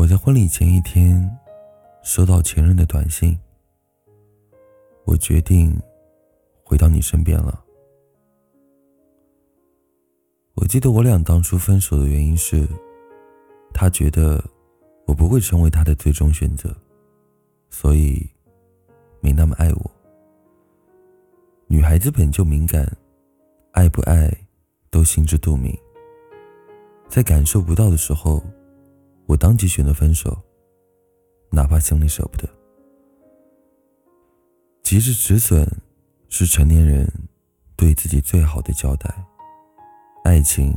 我在婚礼前一天收到前任的短信，我决定回到你身边了。我记得我俩当初分手的原因是，他觉得我不会成为他的最终选择，所以没那么爱我。女孩子本就敏感，爱不爱都心知肚明，在感受不到的时候。我当即选择分手，哪怕心里舍不得。及时止损，是成年人对自己最好的交代。爱情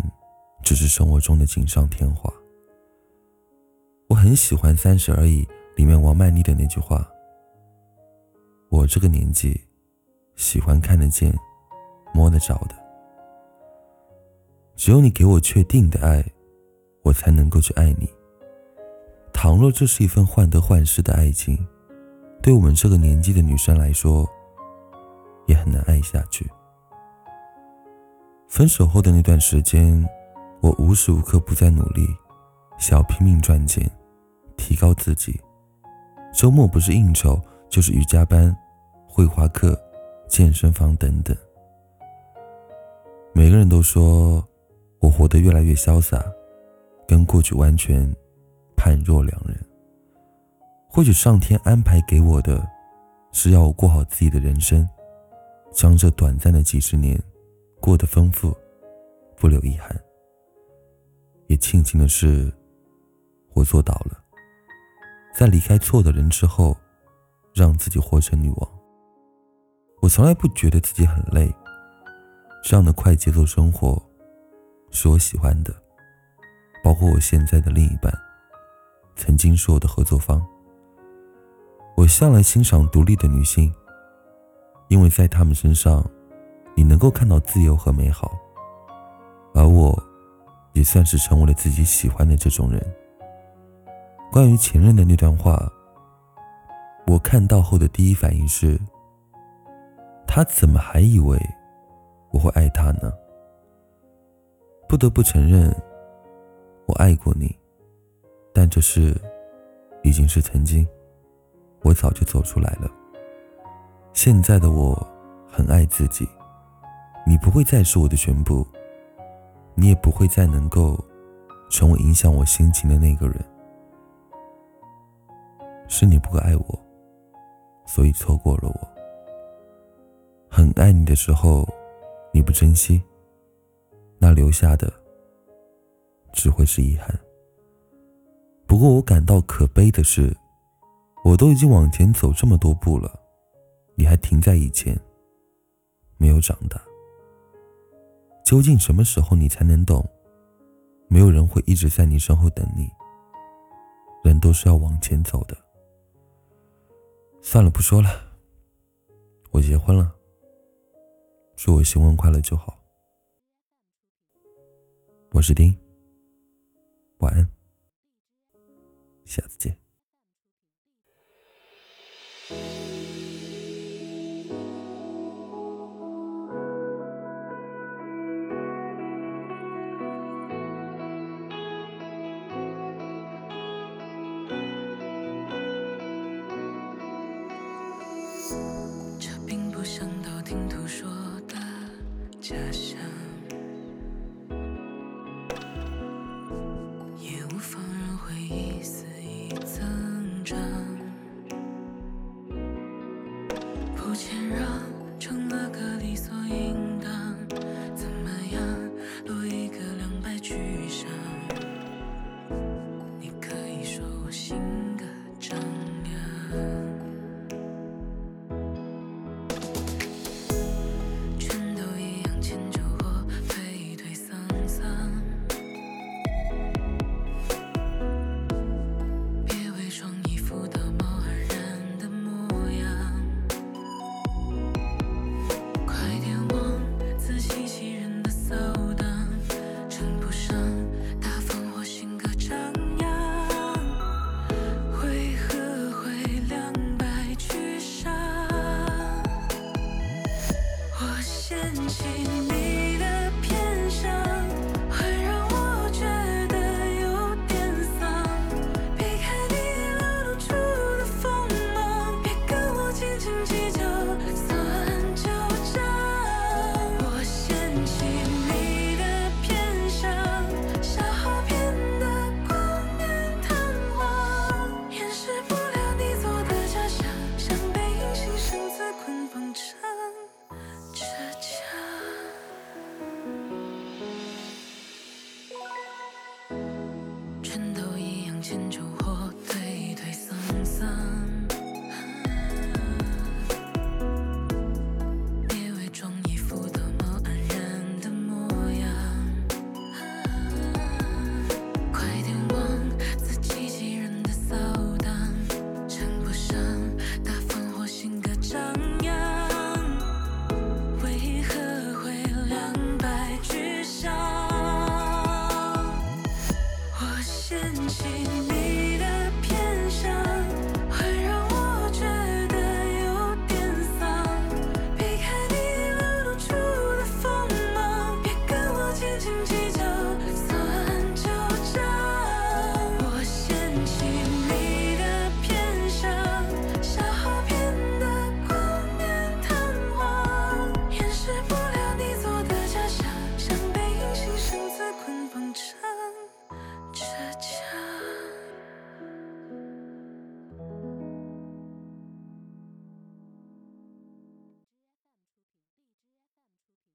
只是生活中的锦上添花。我很喜欢《三十而已》里面王曼妮的那句话：“我这个年纪，喜欢看得见、摸得着的。只有你给我确定的爱，我才能够去爱你。”倘若这是一份患得患失的爱情，对我们这个年纪的女生来说，也很难爱下去。分手后的那段时间，我无时无刻不在努力，想要拼命赚钱，提高自己。周末不是应酬，就是瑜伽班、绘画课、健身房等等。每个人都说我活得越来越潇洒，跟过去完全。判若两人。或许上天安排给我的，是要我过好自己的人生，将这短暂的几十年过得丰富，不留遗憾。也庆幸的是，我做到了，在离开错的人之后，让自己活成女王。我从来不觉得自己很累，这样的快节奏生活，是我喜欢的，包括我现在的另一半。曾经是我的合作方。我向来欣赏独立的女性，因为在她们身上，你能够看到自由和美好。而我，也算是成为了自己喜欢的这种人。关于前任的那段话，我看到后的第一反应是：他怎么还以为我会爱他呢？不得不承认，我爱过你。但这事已经是曾经，我早就走出来了。现在的我很爱自己，你不会再是我的全部，你也不会再能够成为影响我心情的那个人。是你不够爱我，所以错过了我。很爱你的时候，你不珍惜，那留下的只会是遗憾。不过我感到可悲的是，我都已经往前走这么多步了，你还停在以前，没有长大。究竟什么时候你才能懂？没有人会一直在你身后等你，人都是要往前走的。算了，不说了，我结婚了，祝我新婚快乐就好。我是丁，晚安。下次见。这并不像道听途说的假象。牵着